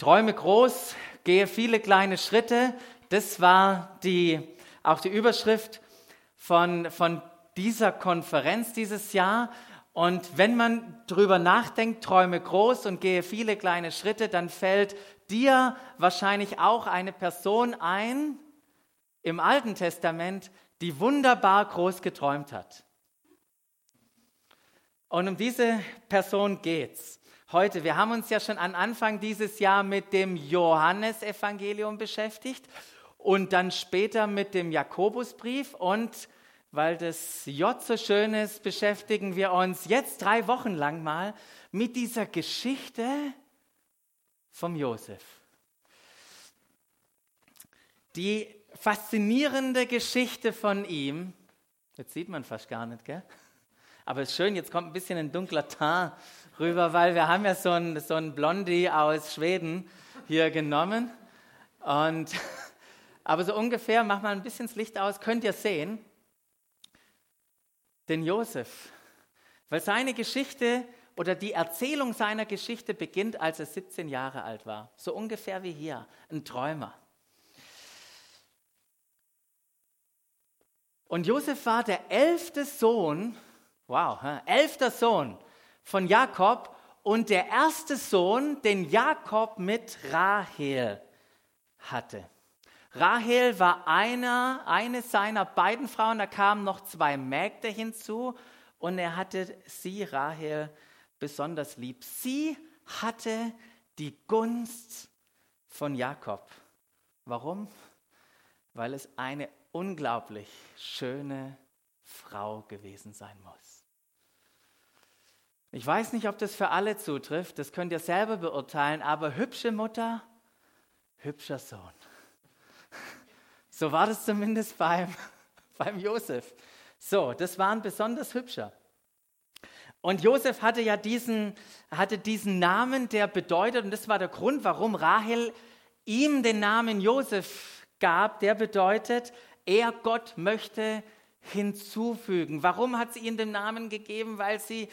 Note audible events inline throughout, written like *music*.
Träume groß, gehe viele kleine Schritte. Das war die, auch die Überschrift von, von dieser Konferenz dieses Jahr. Und wenn man drüber nachdenkt, träume groß und gehe viele kleine Schritte, dann fällt dir wahrscheinlich auch eine Person ein im Alten Testament, die wunderbar groß geträumt hat. Und um diese Person geht's heute. Wir haben uns ja schon an Anfang dieses Jahr mit dem Johannesevangelium beschäftigt und dann später mit dem Jakobusbrief. Und weil das J so schön ist, beschäftigen wir uns jetzt drei Wochen lang mal mit dieser Geschichte vom Josef. Die faszinierende Geschichte von ihm, jetzt sieht man fast gar nicht, gell? Aber es ist schön, jetzt kommt ein bisschen ein dunkler Teint rüber, weil wir haben ja so einen, so einen Blondie aus Schweden hier genommen. Und, *laughs* aber so ungefähr, mach mal ein bisschen das Licht aus, könnt ihr sehen, den Josef. Weil seine Geschichte oder die Erzählung seiner Geschichte beginnt, als er 17 Jahre alt war. So ungefähr wie hier, ein Träumer. Und Josef war der elfte Sohn, wow, elfter Sohn von Jakob und der erste Sohn, den Jakob mit Rahel hatte. Rahel war einer, eine seiner beiden Frauen, da kamen noch zwei Mägde hinzu und er hatte sie, Rahel, besonders lieb. Sie hatte die Gunst von Jakob. Warum? Weil es eine unglaublich schöne Frau gewesen sein muss. Ich weiß nicht, ob das für alle zutrifft, das könnt ihr selber beurteilen, aber hübsche Mutter, hübscher Sohn. *laughs* So war das zumindest beim, *laughs* beim Josef. So, das war ein besonders hübscher. Und Josef hatte ja diesen, hatte diesen Namen, der bedeutet, und das war der Grund, warum Rahel ihm den Namen Josef gab, der bedeutet, er Gott möchte hinzufügen. Warum hat sie ihm den Namen gegeben? Weil sie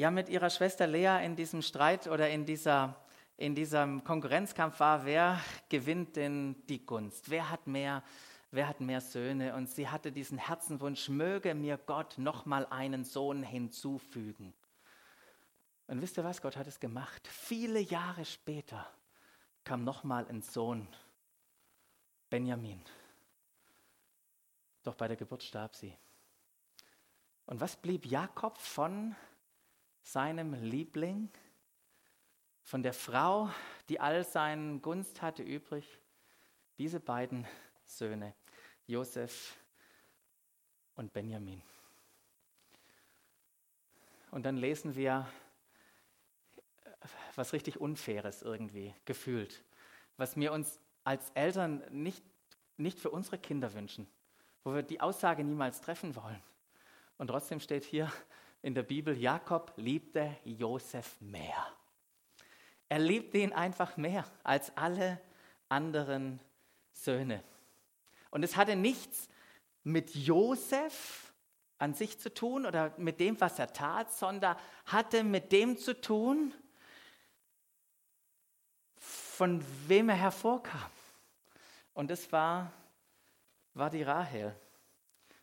ja mit ihrer Schwester Lea in diesem Streit oder in, dieser, in diesem Konkurrenzkampf war, wer gewinnt denn die Gunst? Wer hat mehr, wer hat mehr Söhne? Und sie hatte diesen Herzenwunsch, möge mir Gott nochmal einen Sohn hinzufügen. Und wisst ihr was? Gott hat es gemacht. Viele Jahre später kam nochmal ein Sohn, Benjamin. Doch bei der Geburt starb sie. Und was blieb Jakob von seinem Liebling, von der Frau, die all seinen Gunst hatte übrig, diese beiden Söhne, Josef und Benjamin. Und dann lesen wir was richtig Unfaires irgendwie gefühlt, was wir uns als Eltern nicht, nicht für unsere Kinder wünschen, wo wir die Aussage niemals treffen wollen. Und trotzdem steht hier, in der Bibel, Jakob liebte Josef mehr. Er liebte ihn einfach mehr als alle anderen Söhne. Und es hatte nichts mit Josef an sich zu tun oder mit dem, was er tat, sondern hatte mit dem zu tun, von wem er hervorkam. Und das war, war die Rahel.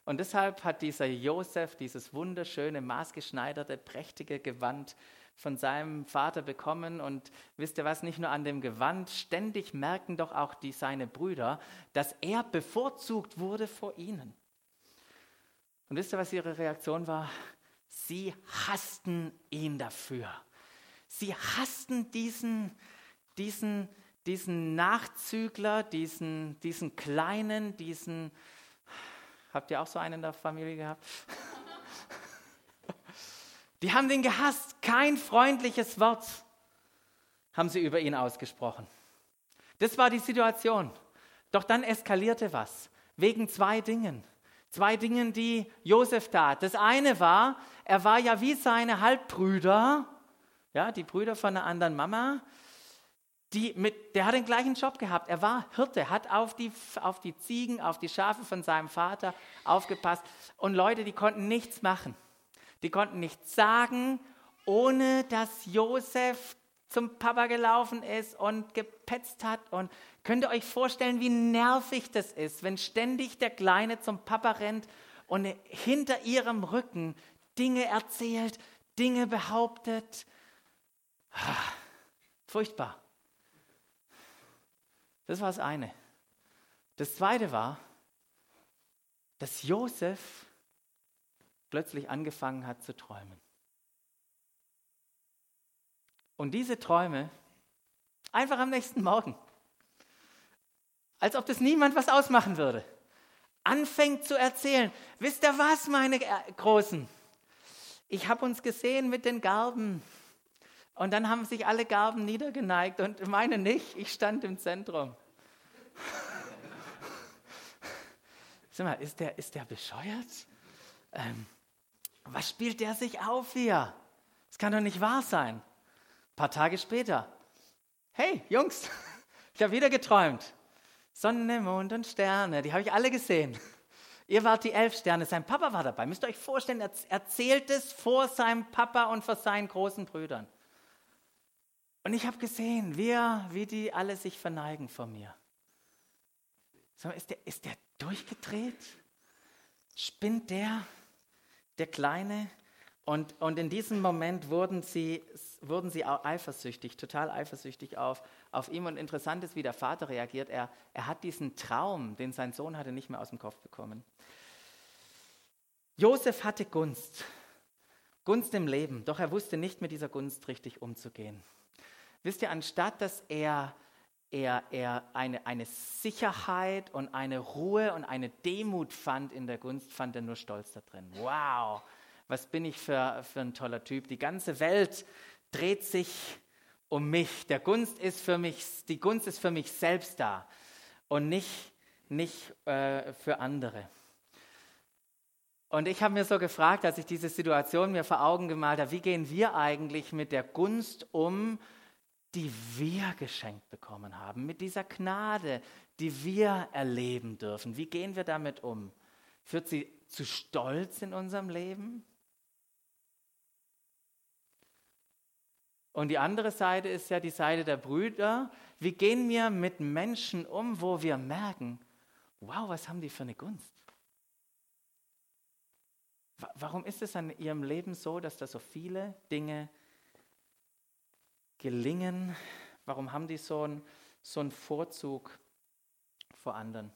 Und deshalb hat dieser Josef dieses wunderschöne, maßgeschneiderte, prächtige Gewand von seinem Vater bekommen. Und wisst ihr was, nicht nur an dem Gewand, ständig merken doch auch die, seine Brüder, dass er bevorzugt wurde vor ihnen. Und wisst ihr, was ihre Reaktion war? Sie hassten ihn dafür. Sie hassten diesen, diesen, diesen Nachzügler, diesen, diesen Kleinen, diesen Habt ihr auch so einen in der Familie gehabt? *laughs* Die haben den gehasst. Kein freundliches Wort haben sie über ihn ausgesprochen. Das war die Situation. Doch dann eskalierte was. Wegen zwei Dingen. Zwei Dingen, die Josef tat. Das eine war, er war ja wie seine Halbbrüder, ja, die Brüder von einer anderen Mama, die mit, der hat den gleichen Job gehabt. Er war Hirte, hat auf die, auf die Ziegen, auf die Schafe von seinem Vater aufgepasst. Und Leute, die konnten nichts machen. Die konnten nichts sagen, ohne dass Josef zum Papa gelaufen ist und gepetzt hat. Und könnt ihr euch vorstellen, wie nervig das ist, wenn ständig der Kleine zum Papa rennt und hinter ihrem Rücken Dinge erzählt, Dinge behauptet. Ah, furchtbar. Das war das eine. Das zweite war, dass Josef plötzlich angefangen hat zu träumen. Und diese Träume einfach am nächsten Morgen, als ob das niemand was ausmachen würde, anfängt zu erzählen. Wisst ihr was, meine Großen? Ich habe uns gesehen mit den Garben. Und dann haben sich alle Garben niedergeneigt und meine nicht. Ich stand im Zentrum. *laughs* Sag mal, ist der, ist der bescheuert? Ähm, was spielt der sich auf hier? Das kann doch nicht wahr sein. Ein paar Tage später. Hey, Jungs, *laughs* ich habe wieder geträumt. Sonne, Mond und Sterne, die habe ich alle gesehen. Ihr wart die elf Sterne, sein Papa war dabei. Müsst ihr euch vorstellen, er erzählt es vor seinem Papa und vor seinen großen Brüdern. Und ich habe gesehen, wie, wie die alle sich verneigen vor mir. Mal, ist der, ist der durchgedreht? Spinnt der, der Kleine? Und, und in diesem Moment wurden sie, wurden sie eifersüchtig, total eifersüchtig auf, auf ihm. Und interessant ist, wie der Vater reagiert. Er, er hat diesen Traum, den sein Sohn hatte, nicht mehr aus dem Kopf bekommen. Josef hatte Gunst, Gunst im Leben, doch er wusste nicht mit dieser Gunst richtig umzugehen. Wisst ihr, anstatt dass er er, er eine, eine Sicherheit und eine Ruhe und eine Demut fand in der Gunst, fand er nur Stolz da drin. Wow, was bin ich für, für ein toller Typ. Die ganze Welt dreht sich um mich. Der Gunst ist für mich, die Gunst ist für mich selbst da und nicht, nicht äh, für andere. Und ich habe mir so gefragt, als ich diese Situation mir vor Augen gemalt habe, wie gehen wir eigentlich mit der Gunst um, die wir geschenkt bekommen haben, mit dieser Gnade, die wir erleben dürfen. Wie gehen wir damit um? Führt sie zu Stolz in unserem Leben? Und die andere Seite ist ja die Seite der Brüder. Wie gehen wir mit Menschen um, wo wir merken, wow, was haben die für eine Gunst? Warum ist es in ihrem Leben so, dass da so viele Dinge gelingen? Warum haben die so einen, so einen Vorzug vor anderen?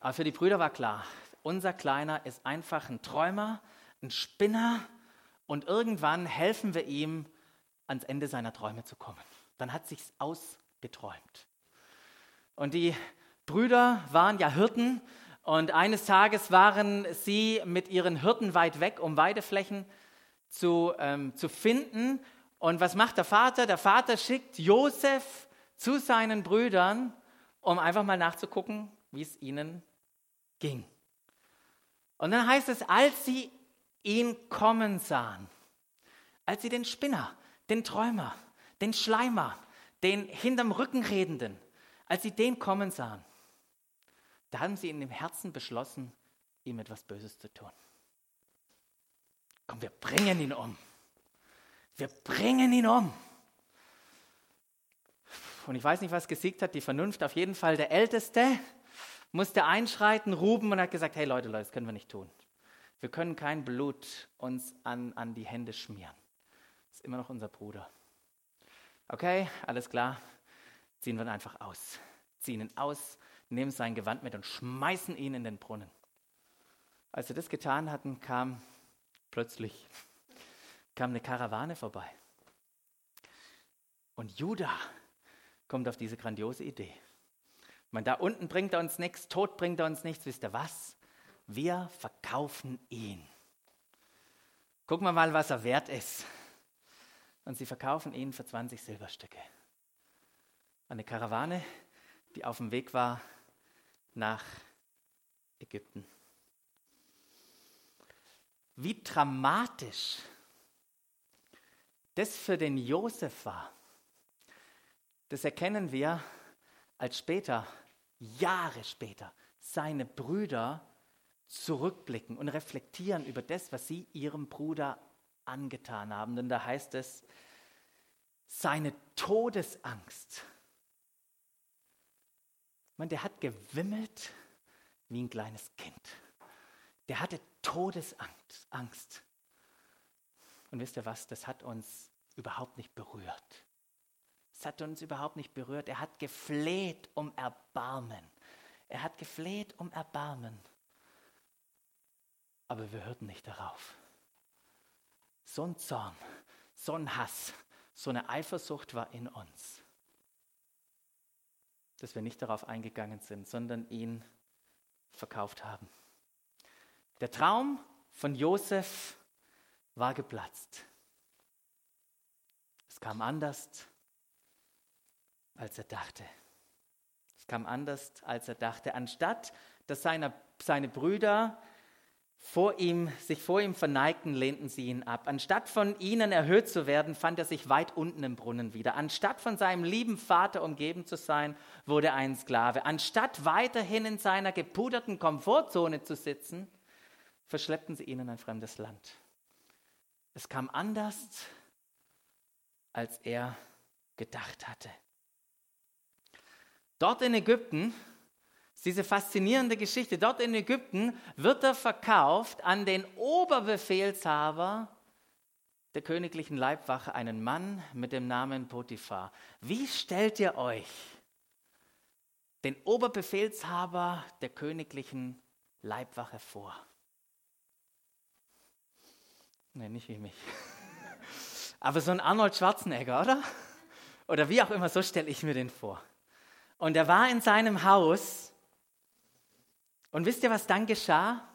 Aber für die Brüder war klar, unser Kleiner ist einfach ein Träumer, ein Spinner und irgendwann helfen wir ihm, ans Ende seiner Träume zu kommen. Dann hat sich's ausgeträumt. Und die Brüder waren ja Hirten und eines Tages waren sie mit ihren Hirten weit weg, um Weideflächen zu, ähm, zu finden und was macht der Vater? Der Vater schickt Josef zu seinen Brüdern, um einfach mal nachzugucken, wie es ihnen ging. Und dann heißt es, als sie ihn kommen sahen, als sie den Spinner, den Träumer, den Schleimer, den hinterm Rücken redenden, als sie den kommen sahen, da haben sie in dem Herzen beschlossen, ihm etwas Böses zu tun. Komm, wir bringen ihn um. Wir bringen ihn um. Und ich weiß nicht, was gesiegt hat, die Vernunft. Auf jeden Fall der Älteste musste einschreiten, ruben und hat gesagt, hey Leute, Leute, das können wir nicht tun. Wir können kein Blut uns an, an die Hände schmieren. Das ist immer noch unser Bruder. Okay, alles klar. Ziehen wir ihn einfach aus. Ziehen ihn aus, nehmen sein Gewand mit und schmeißen ihn in den Brunnen. Als sie das getan hatten, kam plötzlich kam eine Karawane vorbei. Und Judah kommt auf diese grandiose Idee. Man, da unten bringt er uns nichts, tot bringt er uns nichts. Wisst ihr was? Wir verkaufen ihn. Gucken wir mal, was er wert ist. Und sie verkaufen ihn für 20 Silberstücke. Eine Karawane, die auf dem Weg war nach Ägypten. Wie dramatisch das für den Josef war, das erkennen wir, als später, Jahre später, seine Brüder zurückblicken und reflektieren über das, was sie ihrem Bruder angetan haben. Denn da heißt es, seine Todesangst. Man, der hat gewimmelt wie ein kleines Kind. Der hatte Todesangst. Und wisst ihr was, das hat uns überhaupt nicht berührt. Es hat uns überhaupt nicht berührt. Er hat gefleht um Erbarmen. Er hat gefleht um Erbarmen. Aber wir hörten nicht darauf. So ein Zorn, so ein Hass, so eine Eifersucht war in uns, dass wir nicht darauf eingegangen sind, sondern ihn verkauft haben. Der Traum von Josef war geplatzt. Es kam anders, als er dachte. Es kam anders, als er dachte. Anstatt dass seine, seine Brüder vor ihm, sich vor ihm verneigten, lehnten sie ihn ab. Anstatt von ihnen erhöht zu werden, fand er sich weit unten im Brunnen wieder. Anstatt von seinem lieben Vater umgeben zu sein, wurde er ein Sklave. Anstatt weiterhin in seiner gepuderten Komfortzone zu sitzen, verschleppten sie ihn in ein fremdes Land. Es kam anders, als er gedacht hatte. Dort in Ägypten, diese faszinierende Geschichte, dort in Ägypten wird er verkauft an den Oberbefehlshaber der königlichen Leibwache, einen Mann mit dem Namen Potiphar. Wie stellt ihr euch den Oberbefehlshaber der königlichen Leibwache vor? Nein, nicht wie mich. *laughs* Aber so ein Arnold Schwarzenegger, oder? Oder wie auch immer, so stelle ich mir den vor. Und er war in seinem Haus. Und wisst ihr, was dann geschah?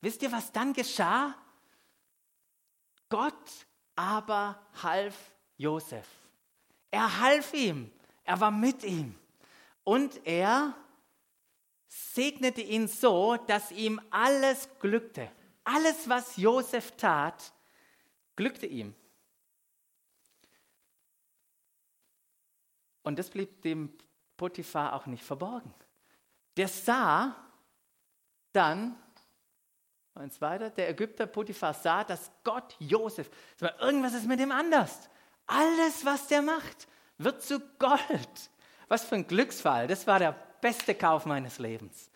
Wisst ihr, was dann geschah? Gott aber half Josef. Er half ihm. Er war mit ihm. Und er segnete ihn so, dass ihm alles glückte. Alles, was Josef tat, glückte ihm. Und das blieb dem Potiphar auch nicht verborgen. Der sah dann, eins weiter, der Ägypter Potiphar sah, dass Gott Josef, irgendwas ist mit dem anders. Alles, was der macht, wird zu Gold. Was für ein Glücksfall. Das war der beste Kauf meines Lebens.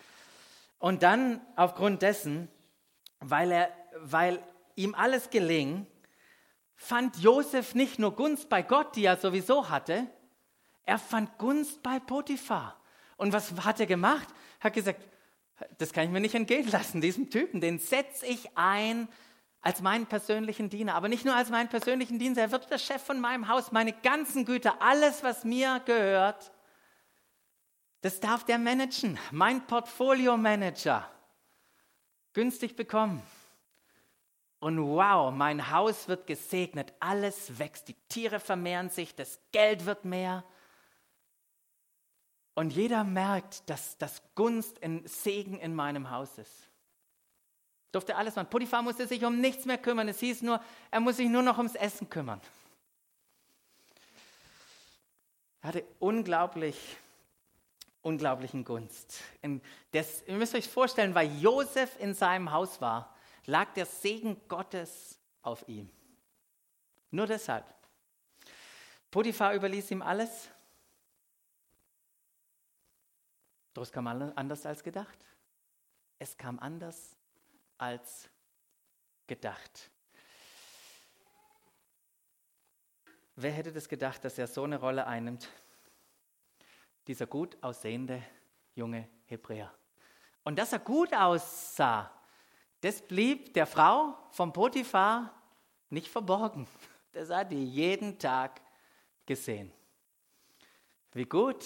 Und dann, aufgrund dessen, weil, er, weil ihm alles geling, fand Josef nicht nur Gunst bei Gott, die er sowieso hatte, er fand Gunst bei Potiphar. Und was hat er gemacht? Er hat gesagt, das kann ich mir nicht entgehen lassen, diesen Typen, den setze ich ein als meinen persönlichen Diener. Aber nicht nur als meinen persönlichen Diener, er wird der Chef von meinem Haus, meine ganzen Güter, alles, was mir gehört, das darf der managen. Mein Portfolio-Manager. Günstig bekommen. Und wow, mein Haus wird gesegnet, alles wächst, die Tiere vermehren sich, das Geld wird mehr. Und jeder merkt, dass das Gunst und Segen in meinem Haus ist. Durfte alles machen. Potiphar musste sich um nichts mehr kümmern. Es hieß nur, er muss sich nur noch ums Essen kümmern. Er hatte unglaublich, unglaublichen Gunst. Das, ihr müsst euch vorstellen, weil Josef in seinem Haus war, lag der Segen Gottes auf ihm. Nur deshalb. Potiphar überließ ihm alles. Es kam anders als gedacht. Es kam anders als gedacht. Wer hätte das gedacht, dass er so eine Rolle einnimmt? Dieser gut aussehende junge Hebräer. Und dass er gut aussah, das blieb der Frau vom Potiphar nicht verborgen. Das hat die jeden Tag gesehen. Wie gut,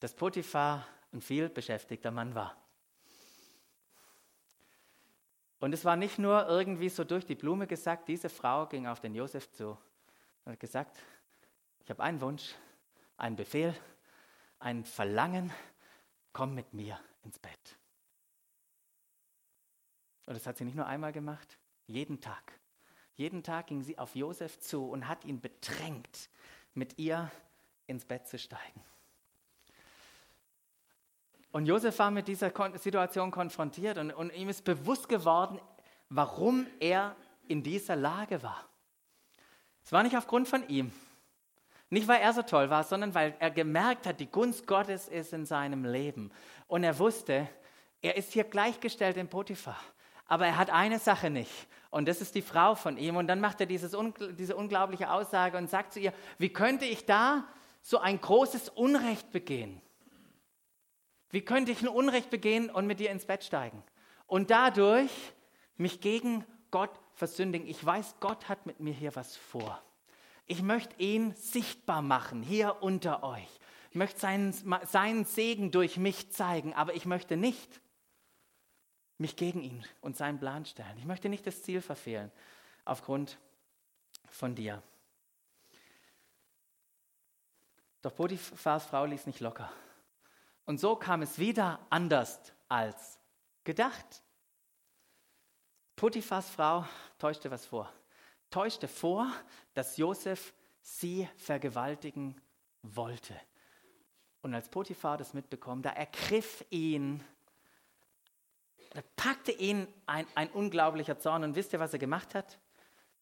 dass Potiphar ein viel beschäftigter Mann war. Und es war nicht nur irgendwie so durch die Blume gesagt, diese Frau ging auf den Josef zu und hat gesagt, ich habe einen Wunsch, einen Befehl, ein Verlangen, komm mit mir ins Bett. Und das hat sie nicht nur einmal gemacht, jeden Tag. Jeden Tag ging sie auf Josef zu und hat ihn bedrängt, mit ihr ins Bett zu steigen. Und Josef war mit dieser Situation konfrontiert und, und ihm ist bewusst geworden, warum er in dieser Lage war. Es war nicht aufgrund von ihm. Nicht, weil er so toll war, sondern weil er gemerkt hat, die Gunst Gottes ist in seinem Leben. Und er wusste, er ist hier gleichgestellt in Potiphar. Aber er hat eine Sache nicht. Und das ist die Frau von ihm. Und dann macht er dieses, diese unglaubliche Aussage und sagt zu ihr, wie könnte ich da so ein großes Unrecht begehen? Wie könnte ich ein Unrecht begehen und mit dir ins Bett steigen? Und dadurch mich gegen Gott versündigen. Ich weiß, Gott hat mit mir hier was vor. Ich möchte ihn sichtbar machen, hier unter euch. Ich möchte seinen, seinen Segen durch mich zeigen, aber ich möchte nicht mich gegen ihn und seinen Plan stellen. Ich möchte nicht das Ziel verfehlen aufgrund von dir. Doch Potiphars Frau ließ nicht locker. Und so kam es wieder anders als gedacht. Potiphars Frau täuschte was vor. Täuschte vor, dass Josef sie vergewaltigen wollte. Und als Potiphar das mitbekommt, da ergriff ihn, da packte ihn ein, ein unglaublicher Zorn. Und wisst ihr, was er gemacht hat?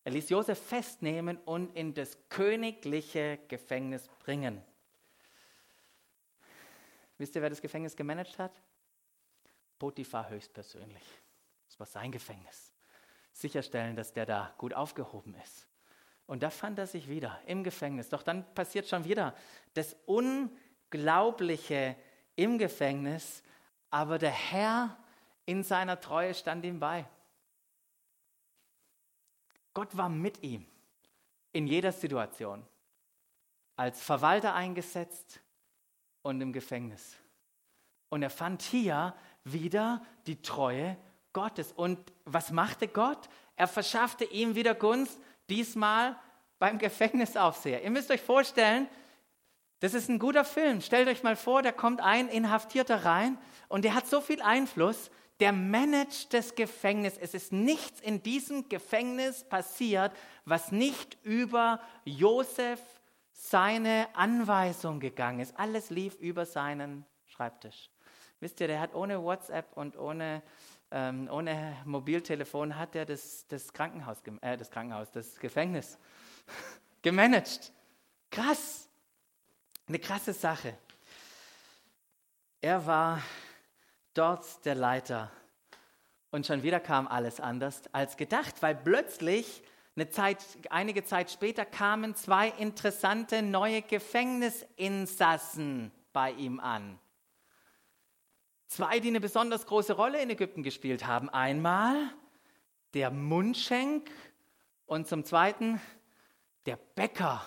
Er ließ Josef festnehmen und in das königliche Gefängnis bringen. Wisst ihr, wer das Gefängnis gemanagt hat? Potiphar höchstpersönlich. Das war sein Gefängnis. Sicherstellen, dass der da gut aufgehoben ist. Und da fand er sich wieder im Gefängnis. Doch dann passiert schon wieder das Unglaubliche im Gefängnis, aber der Herr in seiner Treue stand ihm bei. Gott war mit ihm in jeder Situation, als Verwalter eingesetzt und im Gefängnis. Und er fand hier wieder die Treue Gottes. Und was machte Gott? Er verschaffte ihm wieder Gunst, diesmal beim Gefängnisaufseher. Ihr müsst euch vorstellen, das ist ein guter Film. Stellt euch mal vor, da kommt ein Inhaftierter rein und der hat so viel Einfluss, der managt das Gefängnis. Es ist nichts in diesem Gefängnis passiert, was nicht über Josef seine Anweisung gegangen ist. Alles lief über seinen Schreibtisch. Wisst ihr, der hat ohne WhatsApp und ohne, ähm, ohne Mobiltelefon hat er das, das Krankenhaus, äh, das Krankenhaus, das Gefängnis *laughs* gemanagt. Krass. Eine krasse Sache. Er war dort der Leiter. Und schon wieder kam alles anders als gedacht, weil plötzlich eine Zeit, einige Zeit später kamen zwei interessante neue Gefängnisinsassen bei ihm an. Zwei, die eine besonders große Rolle in Ägypten gespielt haben. Einmal der Mundschenk und zum Zweiten der Bäcker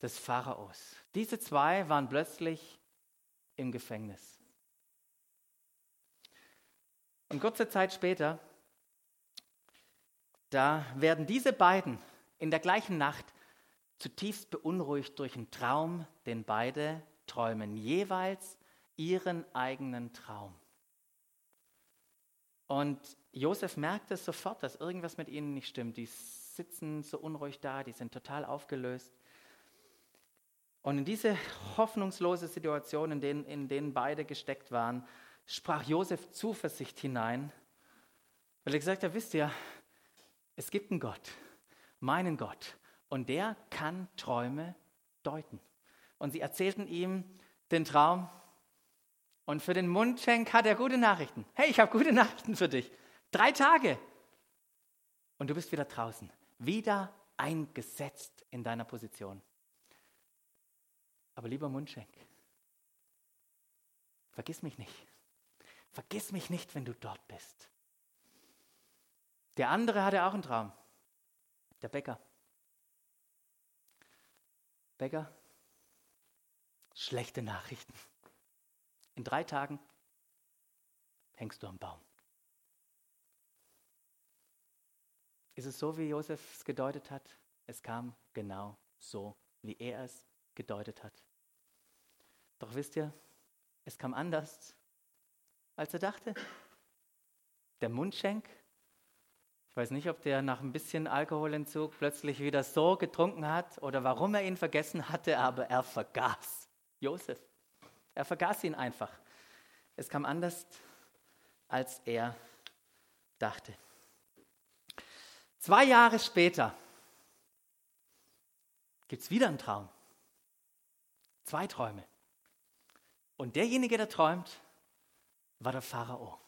des Pharaos. Diese zwei waren plötzlich im Gefängnis. Und kurze Zeit später, da werden diese beiden in der gleichen Nacht zutiefst beunruhigt durch einen Traum, den beide träumen, jeweils ihren eigenen Traum. Und Josef merkt es sofort, dass irgendwas mit ihnen nicht stimmt. Die sitzen so unruhig da, die sind total aufgelöst. Und in diese hoffnungslose Situation, in denen, in denen beide gesteckt waren, sprach Josef Zuversicht hinein, weil er gesagt hat, wisst ihr, es gibt einen Gott, meinen Gott, und der kann Träume deuten. Und sie erzählten ihm den Traum. Und für den Mundschenk hat er gute Nachrichten. Hey, ich habe gute *laughs* Nachrichten für dich. Drei Tage. Und du bist wieder draußen. Wieder eingesetzt in deiner Position. Aber lieber Mundschenk, vergiss mich nicht. Vergiss mich nicht, wenn du dort bist. Der andere hatte auch einen Traum. Der Bäcker. Bäcker, schlechte Nachrichten. In drei Tagen hängst du am Baum. Ist es so, wie Josef es gedeutet hat? Es kam genau so, wie er es gedeutet hat. Doch wisst ihr, es kam anders, als er dachte. Der Mundschenk, ich weiß nicht, ob der nach ein bisschen Alkoholentzug plötzlich wieder so getrunken hat oder warum er ihn vergessen hatte, aber er vergaß Josef. Er vergaß ihn einfach. Es kam anders, als er dachte. Zwei Jahre später, gibt es wieder einen Traum. Zwei Träume. Und derjenige, der träumt, war der Pharao.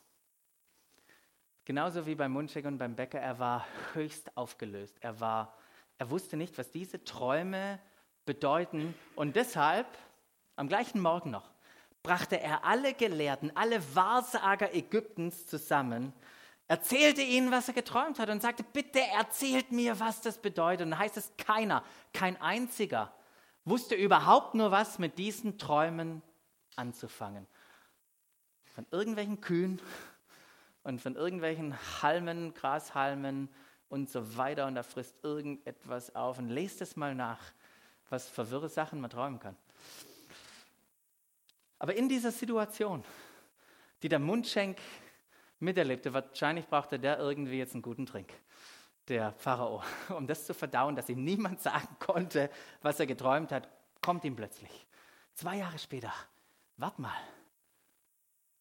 Genauso wie beim Mundschenk und beim Bäcker, er war höchst aufgelöst. Er, war, er wusste nicht, was diese Träume bedeuten. Und deshalb, am gleichen Morgen noch, brachte er alle Gelehrten, alle Wahrsager Ägyptens zusammen, erzählte ihnen, was er geträumt hat und sagte, bitte erzählt mir, was das bedeutet. Und heißt es, keiner, kein einziger wusste überhaupt nur was mit diesen Träumen anzufangen. Von irgendwelchen Kühen und von irgendwelchen Halmen, Grashalmen und so weiter. Und da frisst irgendetwas auf. Und lest es mal nach, was für wirre Sachen man träumen kann. Aber in dieser Situation, die der Mundschenk miterlebte, wahrscheinlich brauchte der irgendwie jetzt einen guten Trink, der Pharao, um das zu verdauen, dass ihm niemand *laughs* sagen konnte, was er geträumt hat, kommt ihm plötzlich. Zwei Jahre später, wart mal,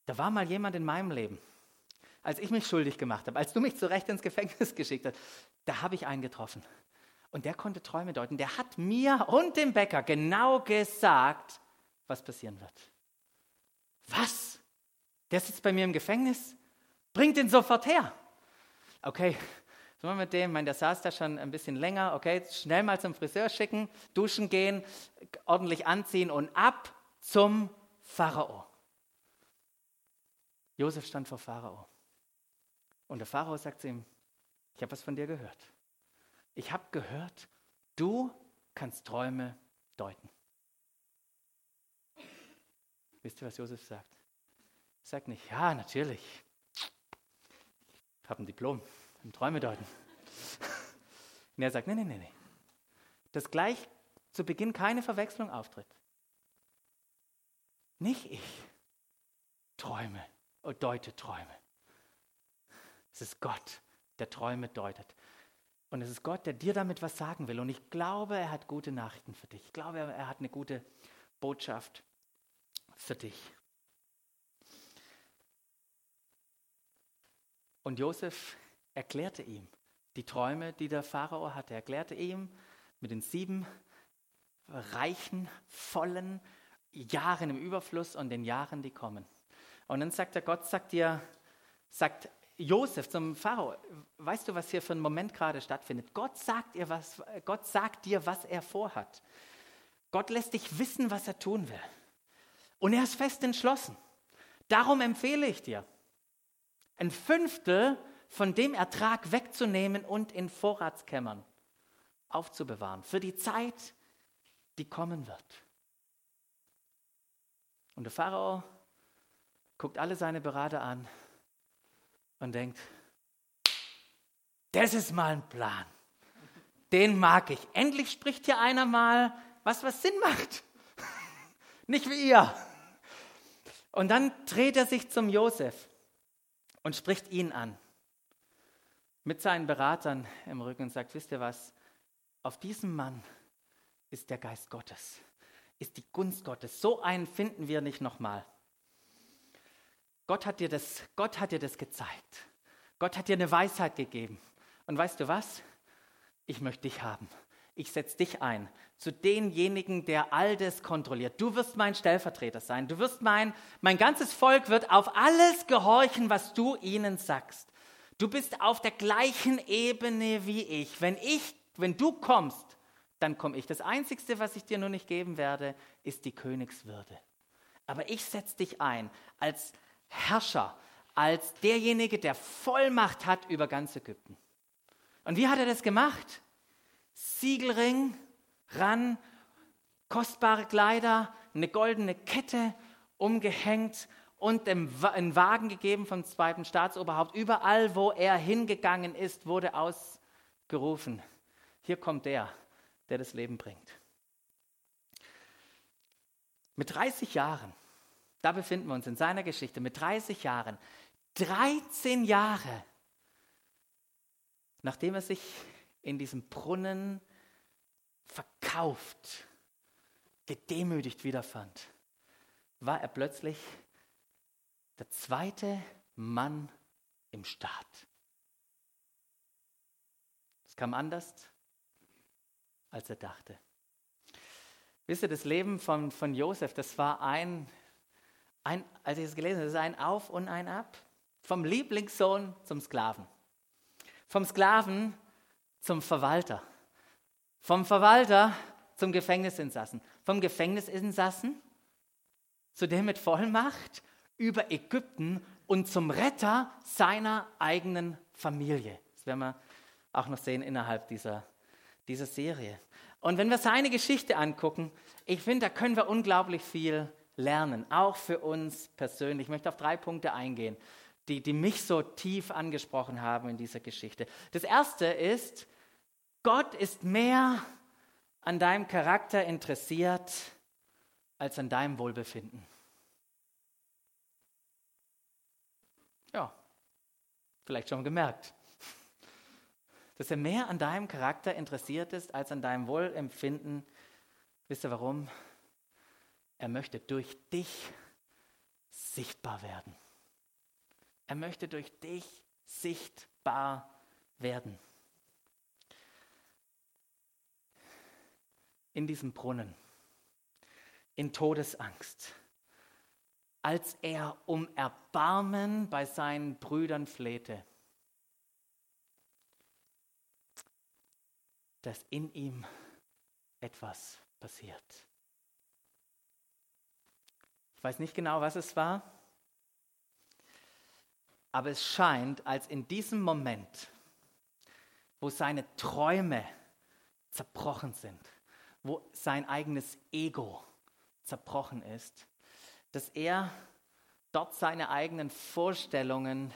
da war mal jemand in meinem Leben, als ich mich schuldig gemacht habe, als du mich zurecht ins Gefängnis *laughs* geschickt hast, da habe ich einen getroffen. Und der konnte Träume deuten. Der hat mir und dem Bäcker genau gesagt, was passieren wird. Was? Der sitzt bei mir im Gefängnis? Bringt ihn sofort her. Okay, so wir mit dem, ich meine, der saß da schon ein bisschen länger, okay, schnell mal zum Friseur schicken, duschen gehen, ordentlich anziehen und ab zum Pharao. Josef stand vor Pharao. Und der Pharao sagt zu ihm, ich habe was von dir gehört. Ich habe gehört, du kannst Träume deuten. Wisst ihr, was Josef sagt? Er sagt nicht, ja, natürlich. Ich habe ein Diplom im Träume deuten. *laughs* Und er sagt, nee, nee, nee, nee. Dass gleich zu Beginn keine Verwechslung auftritt. Nicht ich träume und oh, deute Träume. Es ist Gott, der Träume deutet. Und es ist Gott, der dir damit was sagen will. Und ich glaube, er hat gute Nachrichten für dich. Ich glaube, er hat eine gute Botschaft für dich. Und Josef erklärte ihm die Träume, die der Pharao hatte. Er erklärte ihm mit den sieben reichen, vollen Jahren im Überfluss und den Jahren, die kommen. Und dann sagt er, Gott sagt dir, sagt Josef zum Pharao, weißt du, was hier für ein Moment gerade stattfindet? Gott sagt, ihr was, Gott sagt dir, was er vorhat. Gott lässt dich wissen, was er tun will. Und er ist fest entschlossen. Darum empfehle ich dir, ein Fünftel von dem Ertrag wegzunehmen und in Vorratskämmern aufzubewahren für die Zeit, die kommen wird. Und der Pharao guckt alle seine Berater an und denkt, das ist mal ein Plan. Den mag ich. Endlich spricht hier einer mal, was was Sinn macht. *laughs* Nicht wie ihr. Und dann dreht er sich zum Josef und spricht ihn an. Mit seinen Beratern im Rücken und sagt, wisst ihr was, auf diesem Mann ist der Geist Gottes, ist die Gunst Gottes. So einen finden wir nicht nochmal. Gott hat, dir das, Gott hat dir das gezeigt. Gott hat dir eine Weisheit gegeben. Und weißt du was? Ich möchte dich haben. Ich setze dich ein zu denjenigen, der all das kontrolliert. Du wirst mein Stellvertreter sein. Du wirst mein, mein ganzes Volk wird auf alles gehorchen, was du ihnen sagst. Du bist auf der gleichen Ebene wie ich. Wenn ich, wenn du kommst, dann komme ich. Das Einzige, was ich dir nur nicht geben werde, ist die Königswürde. Aber ich setze dich ein als Herrscher, als derjenige, der Vollmacht hat über ganz Ägypten. Und wie hat er das gemacht? Siegelring, ran, kostbare Kleider, eine goldene Kette umgehängt und einen Wagen gegeben vom zweiten Staatsoberhaupt. Überall, wo er hingegangen ist, wurde ausgerufen, hier kommt der, der das Leben bringt. Mit 30 Jahren da befinden wir uns in seiner Geschichte mit 30 Jahren. 13 Jahre, nachdem er sich in diesem Brunnen verkauft, gedemütigt wiederfand, war er plötzlich der zweite Mann im Staat. Es kam anders, als er dachte. Wisst ihr, das Leben von, von Josef, das war ein, ein, als ich es gelesen habe, das ist ein Auf und ein Ab. Vom Lieblingssohn zum Sklaven. Vom Sklaven zum Verwalter. Vom Verwalter zum Gefängnisinsassen. Vom Gefängnisinsassen zu dem mit Vollmacht über Ägypten und zum Retter seiner eigenen Familie. Das werden wir auch noch sehen innerhalb dieser, dieser Serie. Und wenn wir seine Geschichte angucken, ich finde, da können wir unglaublich viel lernen, auch für uns persönlich. Ich möchte auf drei Punkte eingehen, die, die mich so tief angesprochen haben in dieser Geschichte. Das erste ist, Gott ist mehr an deinem Charakter interessiert als an deinem Wohlbefinden. Ja, vielleicht schon gemerkt dass er mehr an deinem Charakter interessiert ist als an deinem Wohlempfinden. Wisst ihr warum? Er möchte durch dich sichtbar werden. Er möchte durch dich sichtbar werden. In diesem Brunnen, in Todesangst, als er um Erbarmen bei seinen Brüdern flehte, dass in ihm etwas passiert. Ich weiß nicht genau, was es war, aber es scheint, als in diesem Moment, wo seine Träume zerbrochen sind, wo sein eigenes Ego zerbrochen ist, dass er dort seine eigenen Vorstellungen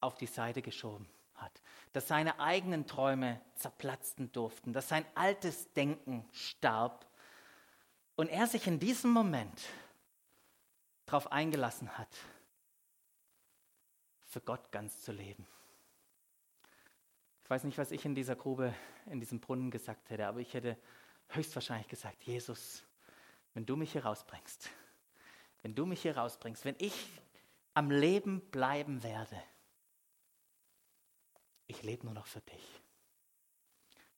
auf die Seite geschoben hat, dass seine eigenen Träume zerplatzten durften, dass sein altes Denken starb und er sich in diesem Moment darauf eingelassen hat, für Gott ganz zu leben. Ich weiß nicht, was ich in dieser Grube, in diesem Brunnen gesagt hätte, aber ich hätte höchstwahrscheinlich gesagt, Jesus, wenn du mich hier rausbringst, wenn du mich hier rausbringst, wenn ich am Leben bleiben werde, ich lebe nur noch für dich.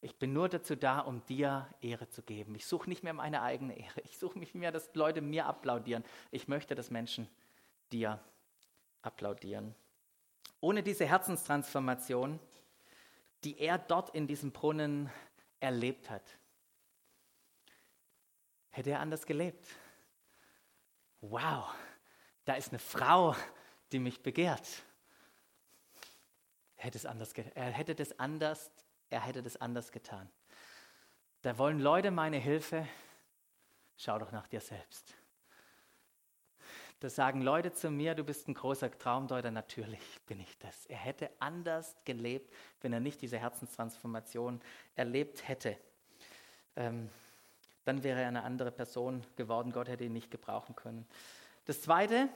Ich bin nur dazu da, um dir Ehre zu geben. Ich suche nicht mehr meine eigene Ehre. Ich suche nicht mehr, dass Leute mir applaudieren. Ich möchte, dass Menschen dir applaudieren. Ohne diese Herzenstransformation, die er dort in diesem Brunnen erlebt hat, hätte er anders gelebt. Wow, da ist eine Frau, die mich begehrt hätte es anders, er hätte das anders, er hätte das anders getan. Da wollen Leute meine Hilfe, schau doch nach dir selbst. Da sagen Leute zu mir, du bist ein großer Traumdeuter, natürlich bin ich das. Er hätte anders gelebt, wenn er nicht diese Herzenstransformation erlebt hätte. Ähm, dann wäre er eine andere Person geworden. Gott hätte ihn nicht gebrauchen können. Das Zweite,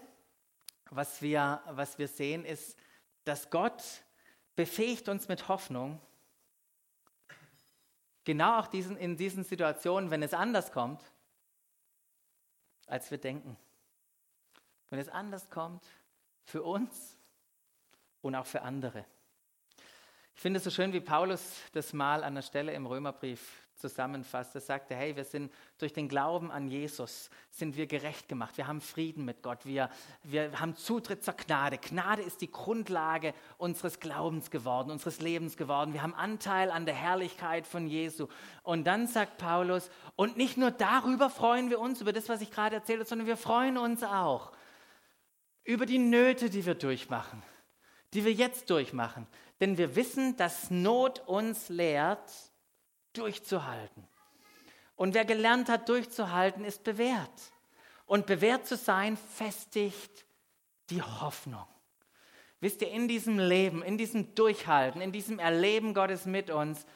was wir, was wir sehen, ist, dass Gott befähigt uns mit Hoffnung, genau auch diesen, in diesen Situationen, wenn es anders kommt, als wir denken. Wenn es anders kommt für uns und auch für andere. Ich finde es so schön, wie Paulus das mal an der Stelle im Römerbrief zusammenfasst. Er sagte, hey, wir sind durch den Glauben an Jesus, sind wir gerecht gemacht. Wir haben Frieden mit Gott. Wir, wir haben Zutritt zur Gnade. Gnade ist die Grundlage unseres Glaubens geworden, unseres Lebens geworden. Wir haben Anteil an der Herrlichkeit von Jesu. Und dann sagt Paulus, und nicht nur darüber freuen wir uns, über das, was ich gerade erzählt habe, sondern wir freuen uns auch über die Nöte, die wir durchmachen, die wir jetzt durchmachen. Denn wir wissen, dass Not uns lehrt, durchzuhalten. Und wer gelernt hat, durchzuhalten, ist bewährt. Und bewährt zu sein, festigt die Hoffnung. Wisst ihr, in diesem Leben, in diesem Durchhalten, in diesem Erleben Gottes mit uns,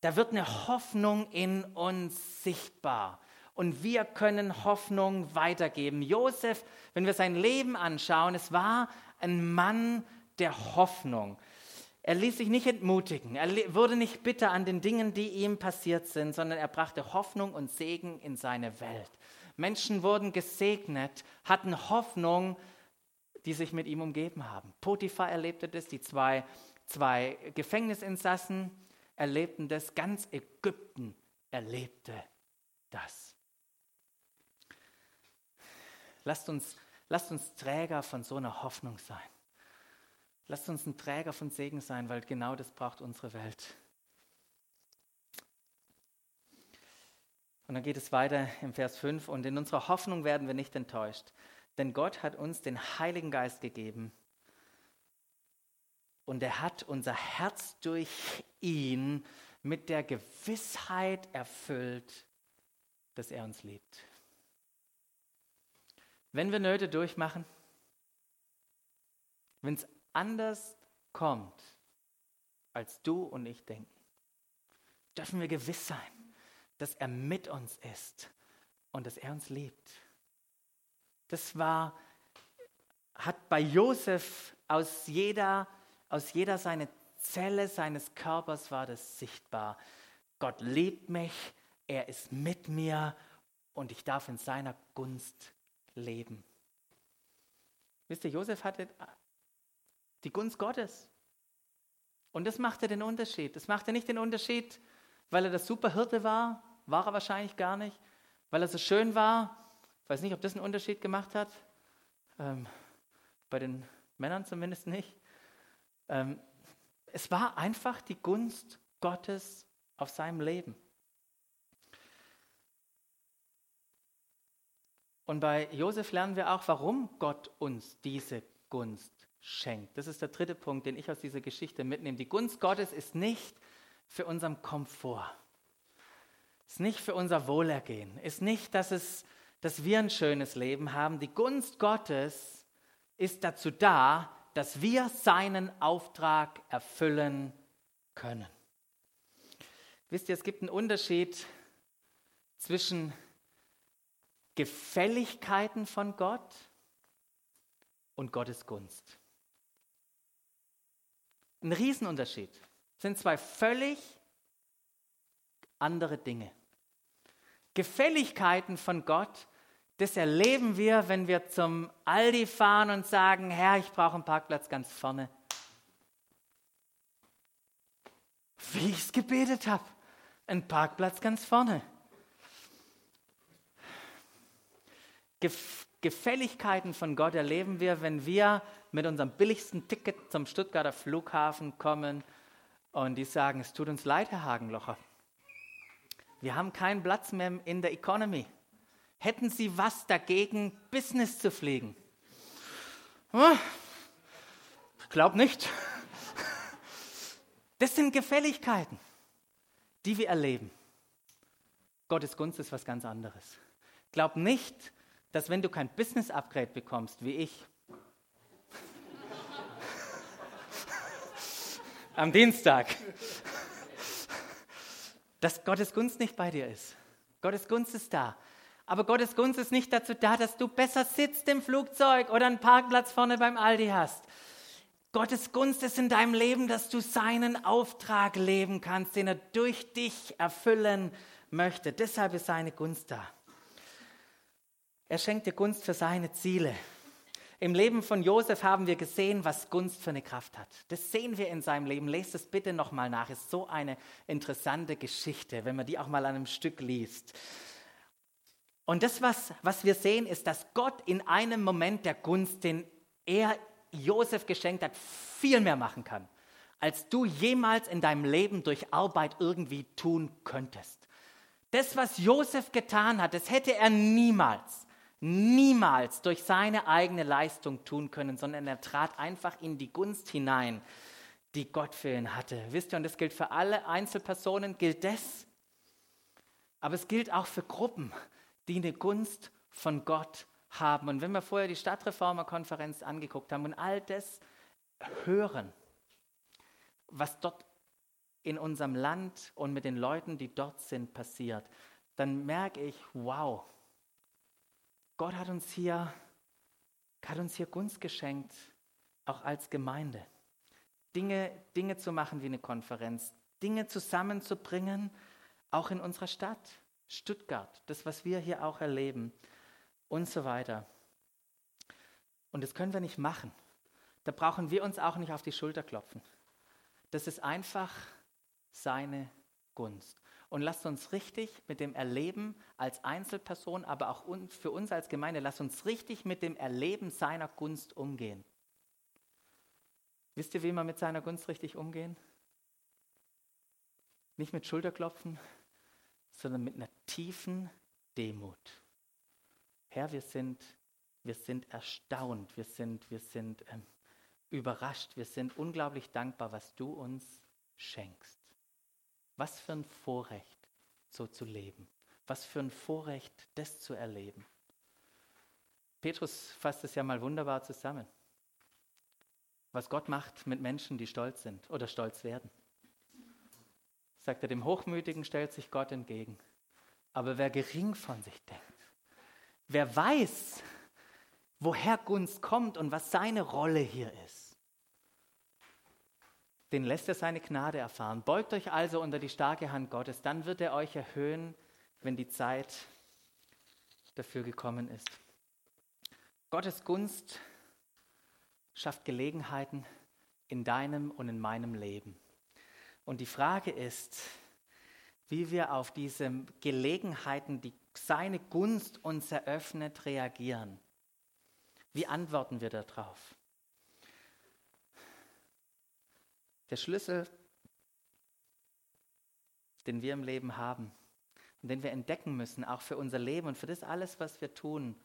da wird eine Hoffnung in uns sichtbar. Und wir können Hoffnung weitergeben. Josef, wenn wir sein Leben anschauen, es war ein Mann der Hoffnung. Er ließ sich nicht entmutigen, er wurde nicht bitter an den Dingen, die ihm passiert sind, sondern er brachte Hoffnung und Segen in seine Welt. Menschen wurden gesegnet, hatten Hoffnung, die sich mit ihm umgeben haben. Potiphar erlebte das, die zwei, zwei Gefängnisinsassen erlebten das, ganz Ägypten erlebte das. Lasst uns, lasst uns Träger von so einer Hoffnung sein. Lasst uns ein Träger von Segen sein, weil genau das braucht unsere Welt. Und dann geht es weiter im Vers 5. Und in unserer Hoffnung werden wir nicht enttäuscht, denn Gott hat uns den Heiligen Geist gegeben. Und er hat unser Herz durch ihn mit der Gewissheit erfüllt, dass er uns liebt. Wenn wir Nöte durchmachen, wenn es anders kommt, als du und ich denken, dürfen wir gewiss sein, dass er mit uns ist und dass er uns liebt. Das war, hat bei Josef aus jeder, aus jeder seine Zelle seines Körpers war das sichtbar. Gott liebt mich, er ist mit mir und ich darf in seiner Gunst leben. Wisst ihr, Josef hatte die Gunst Gottes. Und das machte den Unterschied. Das machte nicht den Unterschied, weil er der Superhirte war, war er wahrscheinlich gar nicht, weil er so schön war. Ich weiß nicht, ob das einen Unterschied gemacht hat. Ähm, bei den Männern zumindest nicht. Ähm, es war einfach die Gunst Gottes auf seinem Leben. Und bei Josef lernen wir auch, warum Gott uns diese Gunst schenkt. Das ist der dritte Punkt, den ich aus dieser Geschichte mitnehme. Die Gunst Gottes ist nicht für unseren Komfort, ist nicht für unser Wohlergehen, ist nicht, dass, es, dass wir ein schönes Leben haben. Die Gunst Gottes ist dazu da, dass wir seinen Auftrag erfüllen können. Wisst ihr, es gibt einen Unterschied zwischen Gefälligkeiten von Gott und Gottes Gunst. Ein Riesenunterschied. Das sind zwei völlig andere Dinge. Gefälligkeiten von Gott, das erleben wir, wenn wir zum Aldi fahren und sagen, Herr, ich brauche einen Parkplatz ganz vorne. Wie ich es gebetet habe. Ein Parkplatz ganz vorne. Gef Gefälligkeiten von Gott erleben wir, wenn wir mit unserem billigsten Ticket zum Stuttgarter Flughafen kommen und die sagen, es tut uns leid, Herr Hagenlocher. Wir haben keinen Platz mehr in der Economy. Hätten Sie was dagegen, Business zu fliegen? Ich glaube nicht. Das sind Gefälligkeiten, die wir erleben. Gottes Gunst ist was ganz anderes. Glaub nicht, dass wenn du kein Business-Upgrade bekommst, wie ich, am Dienstag, dass Gottes Gunst nicht bei dir ist. Gottes Gunst ist da. Aber Gottes Gunst ist nicht dazu da, dass du besser sitzt im Flugzeug oder einen Parkplatz vorne beim Aldi hast. Gottes Gunst ist in deinem Leben, dass du seinen Auftrag leben kannst, den er durch dich erfüllen möchte. Deshalb ist seine Gunst da. Er schenkt dir Gunst für seine Ziele. Im Leben von Josef haben wir gesehen, was Gunst für eine Kraft hat. Das sehen wir in seinem Leben. Lest es bitte nochmal nach. Ist so eine interessante Geschichte, wenn man die auch mal an einem Stück liest. Und das, was, was wir sehen, ist, dass Gott in einem Moment der Gunst, den er Josef geschenkt hat, viel mehr machen kann, als du jemals in deinem Leben durch Arbeit irgendwie tun könntest. Das, was Josef getan hat, das hätte er niemals niemals durch seine eigene Leistung tun können, sondern er trat einfach in die Gunst hinein, die Gott für ihn hatte. Wisst ihr, und das gilt für alle Einzelpersonen, gilt das. Aber es gilt auch für Gruppen, die eine Gunst von Gott haben. Und wenn wir vorher die Stadtreformerkonferenz angeguckt haben und all das hören, was dort in unserem Land und mit den Leuten, die dort sind, passiert, dann merke ich, wow, Gott hat uns hier, hat uns hier Gunst geschenkt, auch als Gemeinde. Dinge, Dinge zu machen wie eine Konferenz, Dinge zusammenzubringen, auch in unserer Stadt, Stuttgart, das, was wir hier auch erleben und so weiter. Und das können wir nicht machen. Da brauchen wir uns auch nicht auf die Schulter klopfen. Das ist einfach seine Gunst. Und lasst uns richtig mit dem Erleben als Einzelperson, aber auch für uns als Gemeinde, lasst uns richtig mit dem Erleben seiner Gunst umgehen. Wisst ihr, wie wir mit seiner Gunst richtig umgehen? Nicht mit Schulterklopfen, sondern mit einer tiefen Demut. Herr, wir sind, wir sind erstaunt, wir sind, wir sind ähm, überrascht, wir sind unglaublich dankbar, was du uns schenkst. Was für ein Vorrecht, so zu leben. Was für ein Vorrecht, das zu erleben. Petrus fasst es ja mal wunderbar zusammen. Was Gott macht mit Menschen, die stolz sind oder stolz werden. Sagt er, dem Hochmütigen stellt sich Gott entgegen. Aber wer gering von sich denkt, wer weiß, woher Gunst kommt und was seine Rolle hier ist, den lässt er seine Gnade erfahren. Beugt euch also unter die starke Hand Gottes, dann wird er euch erhöhen, wenn die Zeit dafür gekommen ist. Gottes Gunst schafft Gelegenheiten in deinem und in meinem Leben. Und die Frage ist, wie wir auf diese Gelegenheiten, die seine Gunst uns eröffnet, reagieren. Wie antworten wir darauf? Der Schlüssel, den wir im Leben haben und den wir entdecken müssen, auch für unser Leben und für das alles, was wir tun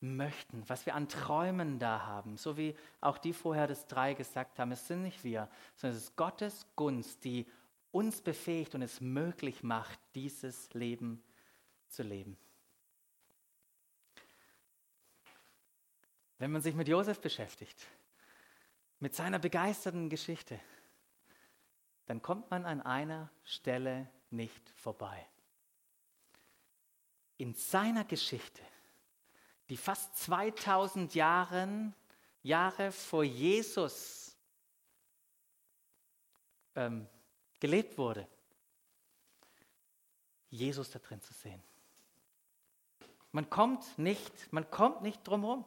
möchten, was wir an Träumen da haben, so wie auch die vorher das drei gesagt haben, es sind nicht wir, sondern es ist Gottes Gunst, die uns befähigt und es möglich macht, dieses Leben zu leben. Wenn man sich mit Josef beschäftigt, mit seiner begeisterten Geschichte, dann kommt man an einer Stelle nicht vorbei. In seiner Geschichte die fast 2000 Jahren, Jahre vor Jesus ähm, gelebt wurde, Jesus da drin zu sehen. Man kommt nicht, man kommt nicht drum herum,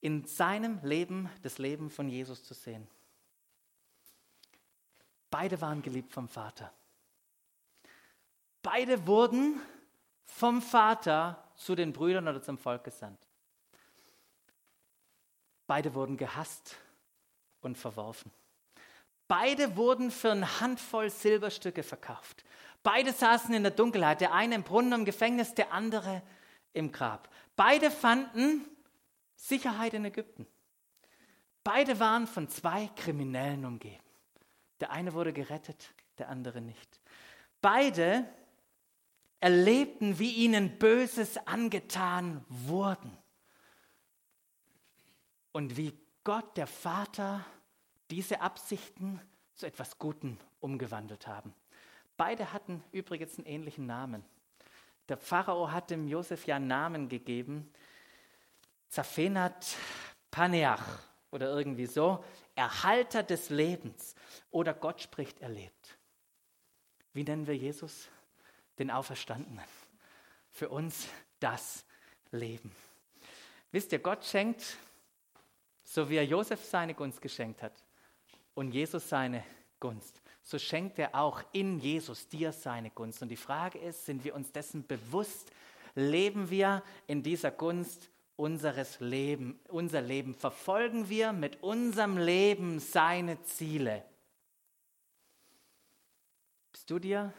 in seinem Leben das Leben von Jesus zu sehen. Beide waren geliebt vom Vater. Beide wurden vom Vater zu den Brüdern oder zum Volk gesandt. Beide wurden gehasst und verworfen. Beide wurden für eine Handvoll Silberstücke verkauft. Beide saßen in der Dunkelheit, der eine im Brunnen im Gefängnis, der andere im Grab. Beide fanden Sicherheit in Ägypten. Beide waren von zwei Kriminellen umgeben. Der eine wurde gerettet, der andere nicht. Beide erlebten, wie ihnen Böses angetan wurden. Und wie Gott, der Vater, diese Absichten zu etwas Gutem umgewandelt haben. Beide hatten übrigens einen ähnlichen Namen. Der Pharao hat dem Josef ja einen Namen gegeben, Zaphenat Paneach oder irgendwie so, Erhalter des Lebens oder Gott spricht erlebt. Wie nennen wir Jesus? den Auferstandenen. Für uns das Leben. Wisst ihr, Gott schenkt, so wie er Josef seine Gunst geschenkt hat und Jesus seine Gunst, so schenkt er auch in Jesus dir seine Gunst. Und die Frage ist, sind wir uns dessen bewusst? Leben wir in dieser Gunst unseres Leben, unser Leben? Verfolgen wir mit unserem Leben seine Ziele? Bist du dir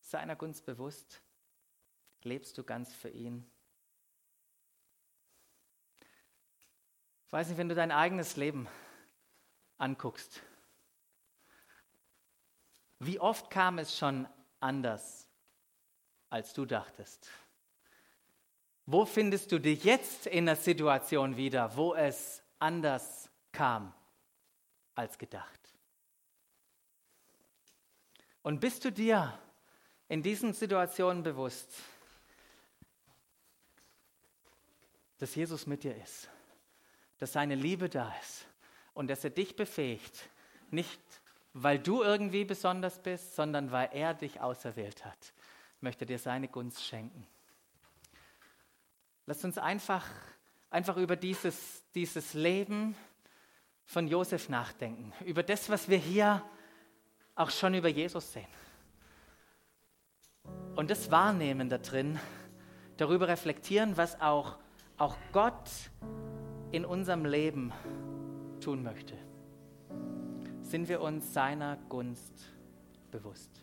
seiner Gunst bewusst? Lebst du ganz für ihn? Ich weiß nicht, wenn du dein eigenes Leben anguckst, wie oft kam es schon anders, als du dachtest? Wo findest du dich jetzt in der Situation wieder, wo es anders kam als gedacht? Und bist du dir in diesen Situationen bewusst, dass Jesus mit dir ist, dass seine Liebe da ist und dass er dich befähigt, nicht weil du irgendwie besonders bist, sondern weil er dich auserwählt hat, möchte dir seine Gunst schenken. Lass uns einfach, einfach über dieses, dieses Leben von Josef nachdenken, über das, was wir hier auch schon über Jesus sehen. Und das Wahrnehmen da drin, darüber reflektieren, was auch, auch Gott in unserem Leben tun möchte. Sind wir uns seiner Gunst bewusst?